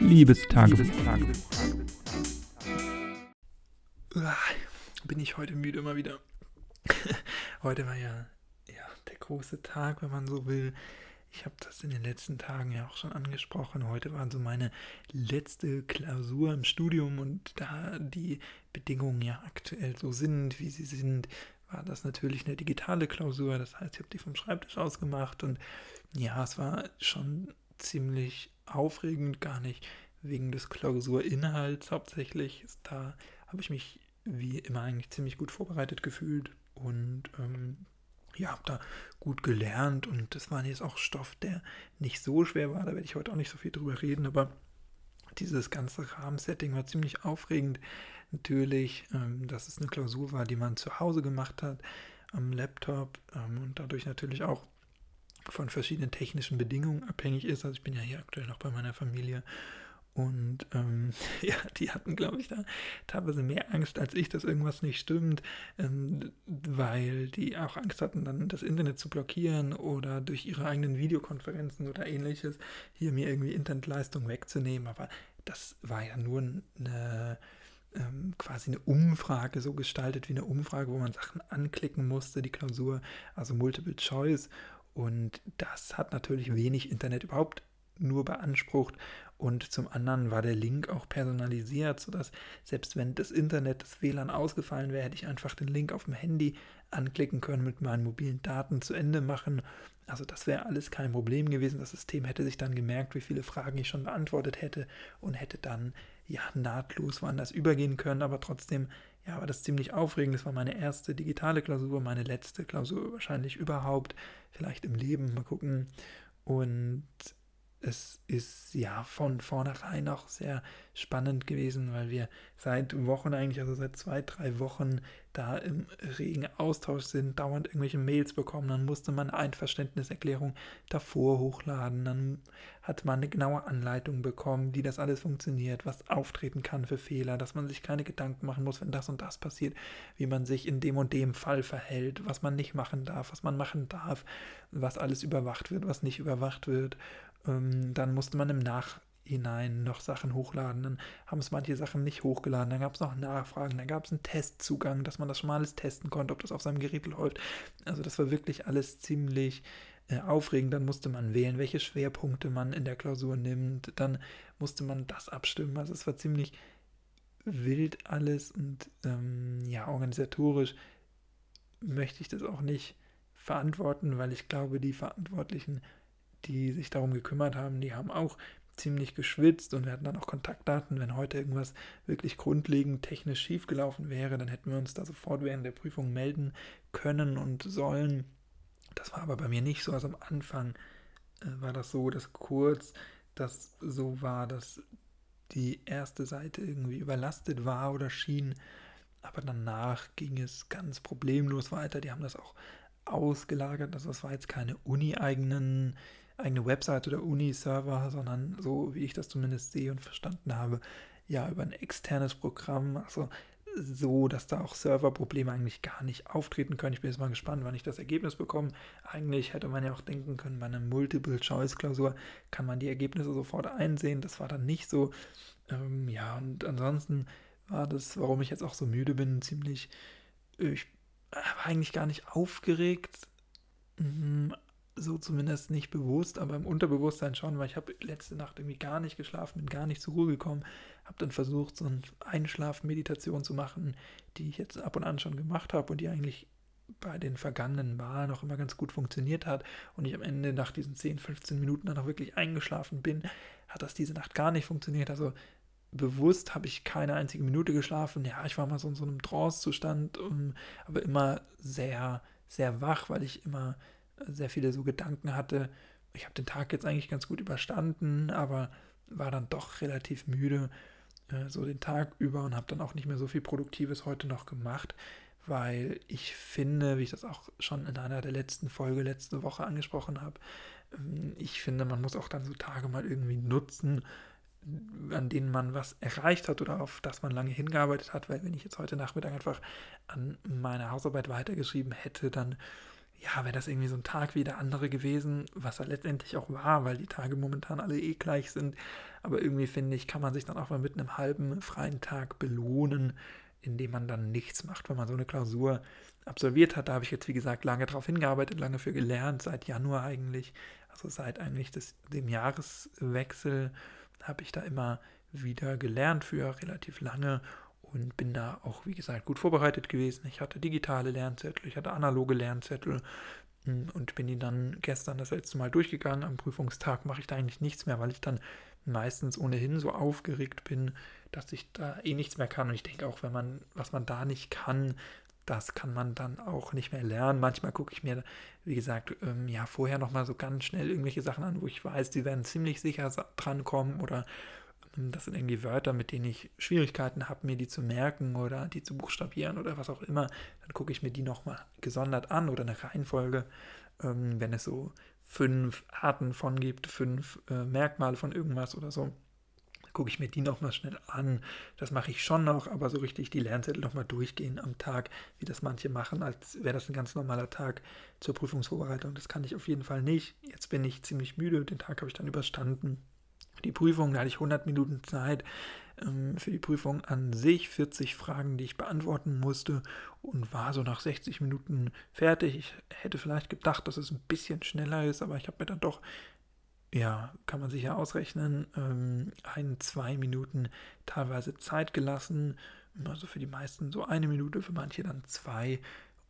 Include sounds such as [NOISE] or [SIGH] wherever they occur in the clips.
Liebestagebuch. Ah, Bin ich heute müde mal wieder. [LAUGHS] heute war ja, ja der große Tag, wenn man so will. Ich habe das in den letzten Tagen ja auch schon angesprochen. Heute war so meine letzte Klausur im Studium und da die Bedingungen ja aktuell so sind, wie sie sind, war das natürlich eine digitale Klausur. Das heißt, ich habe die vom Schreibtisch aus gemacht und ja, es war schon ziemlich aufregend, gar nicht wegen des Klausurinhalts hauptsächlich. Da habe ich mich wie immer eigentlich ziemlich gut vorbereitet gefühlt und ähm, ja, habe da gut gelernt und das war jetzt auch Stoff, der nicht so schwer war. Da werde ich heute auch nicht so viel drüber reden, aber dieses ganze Rahmensetting war ziemlich aufregend. Natürlich, ähm, dass es eine Klausur war, die man zu Hause gemacht hat am Laptop ähm, und dadurch natürlich auch von verschiedenen technischen Bedingungen abhängig ist. Also ich bin ja hier aktuell noch bei meiner Familie und ähm, [LAUGHS] ja, die hatten, glaube ich, da teilweise mehr Angst als ich, dass irgendwas nicht stimmt, ähm, weil die auch Angst hatten, dann das Internet zu blockieren oder durch ihre eigenen Videokonferenzen oder ähnliches hier mir irgendwie Internetleistung wegzunehmen. Aber das war ja nur eine ähm, quasi eine Umfrage so gestaltet wie eine Umfrage, wo man Sachen anklicken musste, die Klausur, also Multiple Choice. Und das hat natürlich wenig Internet überhaupt nur beansprucht und zum anderen war der Link auch personalisiert, sodass selbst wenn das Internet, das WLAN ausgefallen wäre, hätte ich einfach den Link auf dem Handy anklicken können, mit meinen mobilen Daten zu Ende machen. Also das wäre alles kein Problem gewesen. Das System hätte sich dann gemerkt, wie viele Fragen ich schon beantwortet hätte und hätte dann ja nahtlos woanders übergehen können, aber trotzdem ja, war das ziemlich aufregend. Das war meine erste digitale Klausur, meine letzte Klausur wahrscheinlich überhaupt, vielleicht im Leben. Mal gucken. Und es ist ja von vornherein auch sehr spannend gewesen, weil wir seit Wochen eigentlich, also seit zwei, drei Wochen da im regen Austausch sind, dauernd irgendwelche Mails bekommen. Dann musste man Einverständniserklärung davor hochladen. Dann hat man eine genaue Anleitung bekommen, wie das alles funktioniert, was auftreten kann für Fehler, dass man sich keine Gedanken machen muss, wenn das und das passiert, wie man sich in dem und dem Fall verhält, was man nicht machen darf, was man machen darf, was alles überwacht wird, was nicht überwacht wird. Ähm, dann musste man im Nachhinein noch Sachen hochladen. Dann haben es manche Sachen nicht hochgeladen. Dann gab es noch Nachfragen. Dann gab es einen Testzugang, dass man das schon mal alles testen konnte, ob das auf seinem Gerät läuft. Also das war wirklich alles ziemlich äh, aufregend. Dann musste man wählen, welche Schwerpunkte man in der Klausur nimmt. Dann musste man das abstimmen. Also es war ziemlich wild alles und ähm, ja, organisatorisch möchte ich das auch nicht verantworten, weil ich glaube, die Verantwortlichen die sich darum gekümmert haben, die haben auch ziemlich geschwitzt und wir hatten dann auch Kontaktdaten. Wenn heute irgendwas wirklich grundlegend technisch schiefgelaufen wäre, dann hätten wir uns da sofort während der Prüfung melden können und sollen. Das war aber bei mir nicht so. Also am Anfang äh, war das so, dass kurz das so war, dass die erste Seite irgendwie überlastet war oder schien. Aber danach ging es ganz problemlos weiter. Die haben das auch ausgelagert. Also das war jetzt keine uni-eigenen eigene Website oder Uni-Server, sondern so, wie ich das zumindest sehe und verstanden habe, ja, über ein externes Programm, also so, dass da auch Serverprobleme eigentlich gar nicht auftreten können. Ich bin jetzt mal gespannt, wann ich das Ergebnis bekomme. Eigentlich hätte man ja auch denken können, bei einer Multiple-Choice-Klausur kann man die Ergebnisse sofort einsehen. Das war dann nicht so. Ähm, ja, und ansonsten war das, warum ich jetzt auch so müde bin, ziemlich, ich war eigentlich gar nicht aufgeregt, mhm, so zumindest nicht bewusst, aber im Unterbewusstsein schon, weil ich habe letzte Nacht irgendwie gar nicht geschlafen, bin gar nicht zur Ruhe gekommen, habe dann versucht, so eine Einschlafmeditation zu machen, die ich jetzt ab und an schon gemacht habe und die eigentlich bei den vergangenen Malen auch immer ganz gut funktioniert hat und ich am Ende nach diesen 10, 15 Minuten dann auch wirklich eingeschlafen bin, hat das diese Nacht gar nicht funktioniert. Also bewusst habe ich keine einzige Minute geschlafen. Ja, ich war mal so in so einem Trance-Zustand, um, aber immer sehr, sehr wach, weil ich immer sehr viele so Gedanken hatte. Ich habe den Tag jetzt eigentlich ganz gut überstanden, aber war dann doch relativ müde äh, so den Tag über und habe dann auch nicht mehr so viel Produktives heute noch gemacht, weil ich finde, wie ich das auch schon in einer der letzten Folge letzte Woche angesprochen habe, ähm, ich finde, man muss auch dann so Tage mal irgendwie nutzen, an denen man was erreicht hat oder auf das man lange hingearbeitet hat, weil wenn ich jetzt heute Nachmittag einfach an meiner Hausarbeit weitergeschrieben hätte, dann ja, wäre das irgendwie so ein Tag wie der andere gewesen, was er letztendlich auch war, weil die Tage momentan alle eh gleich sind. Aber irgendwie finde ich, kann man sich dann auch mal mit einem halben freien Tag belohnen, indem man dann nichts macht, wenn man so eine Klausur absolviert hat. Da habe ich jetzt, wie gesagt, lange darauf hingearbeitet, lange für gelernt, seit Januar eigentlich, also seit eigentlich des, dem Jahreswechsel habe ich da immer wieder gelernt für relativ lange und bin da auch, wie gesagt, gut vorbereitet gewesen. Ich hatte digitale Lernzettel, ich hatte analoge Lernzettel hm, und bin die dann gestern das letzte Mal durchgegangen. Am Prüfungstag mache ich da eigentlich nichts mehr, weil ich dann meistens ohnehin so aufgeregt bin, dass ich da eh nichts mehr kann. Und ich denke auch, wenn man, was man da nicht kann, das kann man dann auch nicht mehr lernen. Manchmal gucke ich mir, wie gesagt, ähm, ja, vorher nochmal so ganz schnell irgendwelche Sachen an, wo ich weiß, die werden ziemlich sicher drankommen oder das sind irgendwie Wörter, mit denen ich Schwierigkeiten habe, mir die zu merken oder die zu buchstabieren oder was auch immer. Dann gucke ich mir die nochmal gesondert an oder eine Reihenfolge, ähm, wenn es so fünf Arten von gibt, fünf äh, Merkmale von irgendwas oder so. Gucke ich mir die nochmal schnell an. Das mache ich schon noch, aber so richtig die Lernzettel nochmal durchgehen am Tag, wie das manche machen, als wäre das ein ganz normaler Tag zur Prüfungsvorbereitung. Das kann ich auf jeden Fall nicht. Jetzt bin ich ziemlich müde, den Tag habe ich dann überstanden die Prüfung, da hatte ich 100 Minuten Zeit ähm, für die Prüfung an sich, 40 Fragen, die ich beantworten musste und war so nach 60 Minuten fertig. Ich hätte vielleicht gedacht, dass es ein bisschen schneller ist, aber ich habe mir dann doch, ja, kann man sich ja ausrechnen, ähm, ein, zwei Minuten teilweise Zeit gelassen. Also für die meisten so eine Minute, für manche dann zwei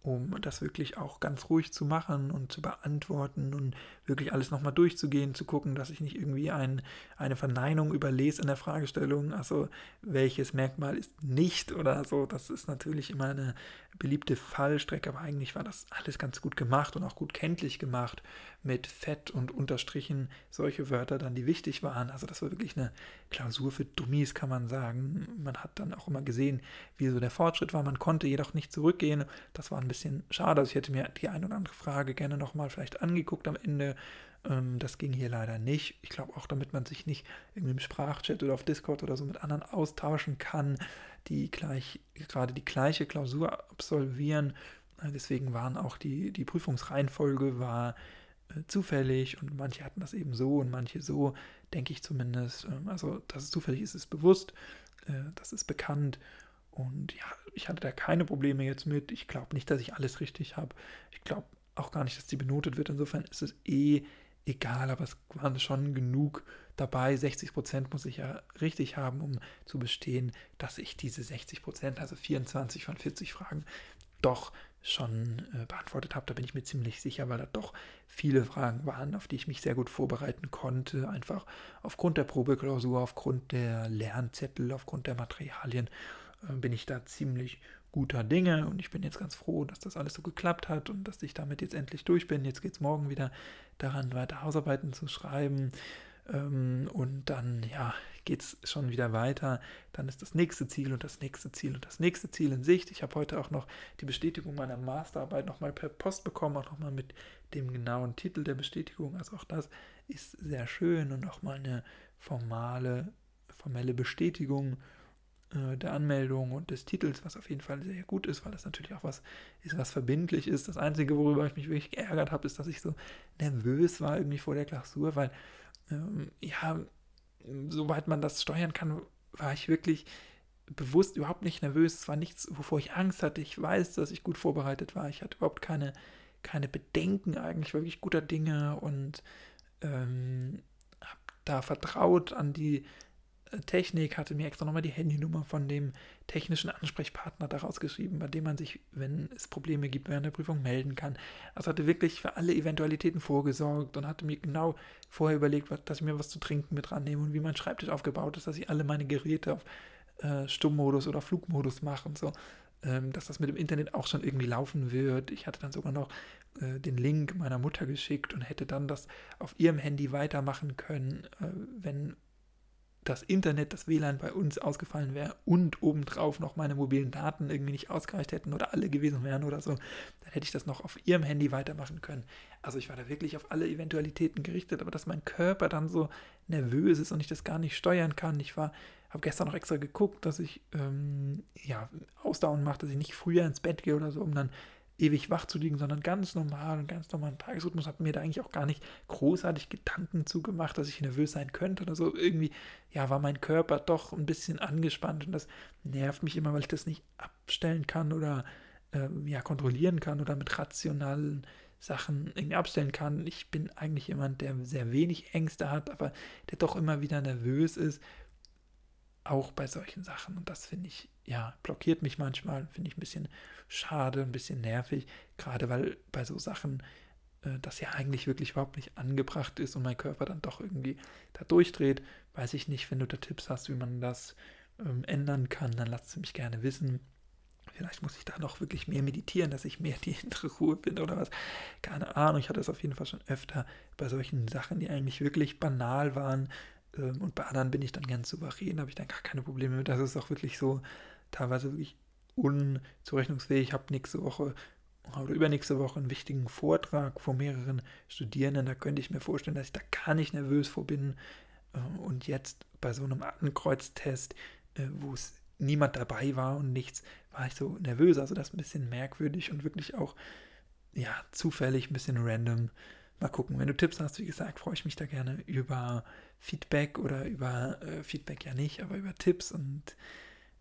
um das wirklich auch ganz ruhig zu machen und zu beantworten und wirklich alles nochmal durchzugehen, zu gucken, dass ich nicht irgendwie ein, eine Verneinung überlese in der Fragestellung, also welches Merkmal ist nicht oder so, das ist natürlich immer eine beliebte Fallstrecke, aber eigentlich war das alles ganz gut gemacht und auch gut kenntlich gemacht mit Fett und Unterstrichen, solche Wörter dann, die wichtig waren. Also das war wirklich eine Klausur für Dummies, kann man sagen. Man hat dann auch immer gesehen, wie so der Fortschritt war. Man konnte jedoch nicht zurückgehen. Das war ein bisschen schade. Also ich hätte mir die eine oder andere Frage gerne nochmal vielleicht angeguckt am Ende. Ähm, das ging hier leider nicht. Ich glaube auch, damit man sich nicht irgendwie im Sprachchat oder auf Discord oder so mit anderen austauschen kann, die gleich, gerade die gleiche Klausur absolvieren. Äh, deswegen waren auch die, die Prüfungsreihenfolge war zufällig und manche hatten das eben so und manche so, denke ich zumindest. Ähm, also, dass es zufällig ist, ist bewusst, äh, das ist bekannt. Und ja, ich hatte da keine Probleme jetzt mit. Ich glaube nicht, dass ich alles richtig habe. Ich glaube auch gar nicht, dass die benotet wird. Insofern ist es eh egal, aber es waren schon genug dabei. 60 Prozent muss ich ja richtig haben, um zu bestehen, dass ich diese 60 Prozent, also 24 von 40 Fragen, doch schon äh, beantwortet habe. Da bin ich mir ziemlich sicher, weil da doch viele Fragen waren, auf die ich mich sehr gut vorbereiten konnte. Einfach aufgrund der Probeklausur, aufgrund der Lernzettel, aufgrund der Materialien äh, bin ich da ziemlich guter Dinge und ich bin jetzt ganz froh, dass das alles so geklappt hat und dass ich damit jetzt endlich durch bin. Jetzt geht es morgen wieder daran, weiter Hausarbeiten zu schreiben. Ähm, und dann, ja, geht es schon wieder weiter. Dann ist das nächste Ziel und das nächste Ziel und das nächste Ziel in Sicht. Ich habe heute auch noch die Bestätigung meiner Masterarbeit nochmal per Post bekommen, auch nochmal mit dem genauen Titel der Bestätigung. Also auch das ist sehr schön und nochmal eine formale, formelle Bestätigung äh, der Anmeldung und des Titels, was auf jeden Fall sehr gut ist, weil das natürlich auch was ist, was verbindlich ist. Das Einzige, worüber ich mich wirklich geärgert habe, ist, dass ich so nervös war irgendwie vor der Klausur, weil ähm, ja, soweit man das steuern kann, war ich wirklich bewusst überhaupt nicht nervös. Es war nichts, wovor ich Angst hatte. Ich weiß, dass ich gut vorbereitet war. Ich hatte überhaupt keine, keine Bedenken eigentlich, wirklich guter Dinge und ähm, habe da vertraut an die Technik, hatte mir extra nochmal die Handynummer von dem technischen Ansprechpartner daraus geschrieben, bei dem man sich, wenn es Probleme gibt während der Prüfung, melden kann. Also hatte wirklich für alle Eventualitäten vorgesorgt und hatte mir genau vorher überlegt, dass ich mir was zu trinken mit rannehme und wie mein Schreibtisch aufgebaut ist, dass ich alle meine Geräte auf äh, Stummmodus oder Flugmodus mache und so. Ähm, dass das mit dem Internet auch schon irgendwie laufen wird. Ich hatte dann sogar noch äh, den Link meiner Mutter geschickt und hätte dann das auf ihrem Handy weitermachen können, äh, wenn das Internet, das WLAN bei uns ausgefallen wäre und obendrauf noch meine mobilen Daten irgendwie nicht ausgereicht hätten oder alle gewesen wären oder so, dann hätte ich das noch auf ihrem Handy weitermachen können. Also ich war da wirklich auf alle Eventualitäten gerichtet, aber dass mein Körper dann so nervös ist und ich das gar nicht steuern kann. Ich war, habe gestern noch extra geguckt, dass ich ähm, ja Ausdauern mache, dass ich nicht früher ins Bett gehe oder so, um dann ewig wach zu liegen, sondern ganz normal und ganz normalen Tagesrhythmus. Habe mir da eigentlich auch gar nicht großartig Gedanken zugemacht, dass ich nervös sein könnte oder so. Irgendwie, ja, war mein Körper doch ein bisschen angespannt und das nervt mich immer, weil ich das nicht abstellen kann oder äh, ja, kontrollieren kann oder mit rationalen Sachen irgendwie abstellen kann. Ich bin eigentlich jemand, der sehr wenig Ängste hat, aber der doch immer wieder nervös ist auch bei solchen Sachen. Und das finde ich, ja, blockiert mich manchmal, finde ich ein bisschen schade, ein bisschen nervig, gerade weil bei so Sachen äh, das ja eigentlich wirklich überhaupt nicht angebracht ist und mein Körper dann doch irgendwie da durchdreht. Weiß ich nicht, wenn du da Tipps hast, wie man das ähm, ändern kann, dann lass es mich gerne wissen. Vielleicht muss ich da noch wirklich mehr meditieren, dass ich mehr die [LAUGHS] innere Ruhe finde oder was. Keine Ahnung, ich hatte es auf jeden Fall schon öfter bei solchen Sachen, die eigentlich wirklich banal waren, und bei anderen bin ich dann ganz souverän, habe ich dann gar keine Probleme mit. Das ist auch wirklich so teilweise wirklich unzurechnungsfähig. Ich habe nächste Woche oder übernächste Woche einen wichtigen Vortrag vor mehreren Studierenden. Da könnte ich mir vorstellen, dass ich da gar nicht nervös vor bin. Äh, und jetzt bei so einem Ankreuztest, äh, wo es niemand dabei war und nichts, war ich so nervös. Also das ist ein bisschen merkwürdig und wirklich auch ja, zufällig, ein bisschen random. Mal gucken, wenn du Tipps hast, wie gesagt, freue ich mich da gerne über Feedback oder über äh, Feedback ja nicht, aber über Tipps und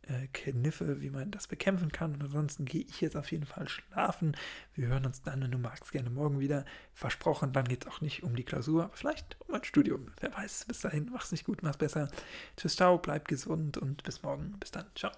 äh, Kniffe, wie man das bekämpfen kann. Und ansonsten gehe ich jetzt auf jeden Fall schlafen. Wir hören uns dann, wenn du magst, gerne morgen wieder. Versprochen, dann geht es auch nicht um die Klausur, aber vielleicht um ein Studium. Wer weiß, bis dahin, mach's nicht gut, mach's besser. Tschüss, ciao, bleib gesund und bis morgen. Bis dann, ciao.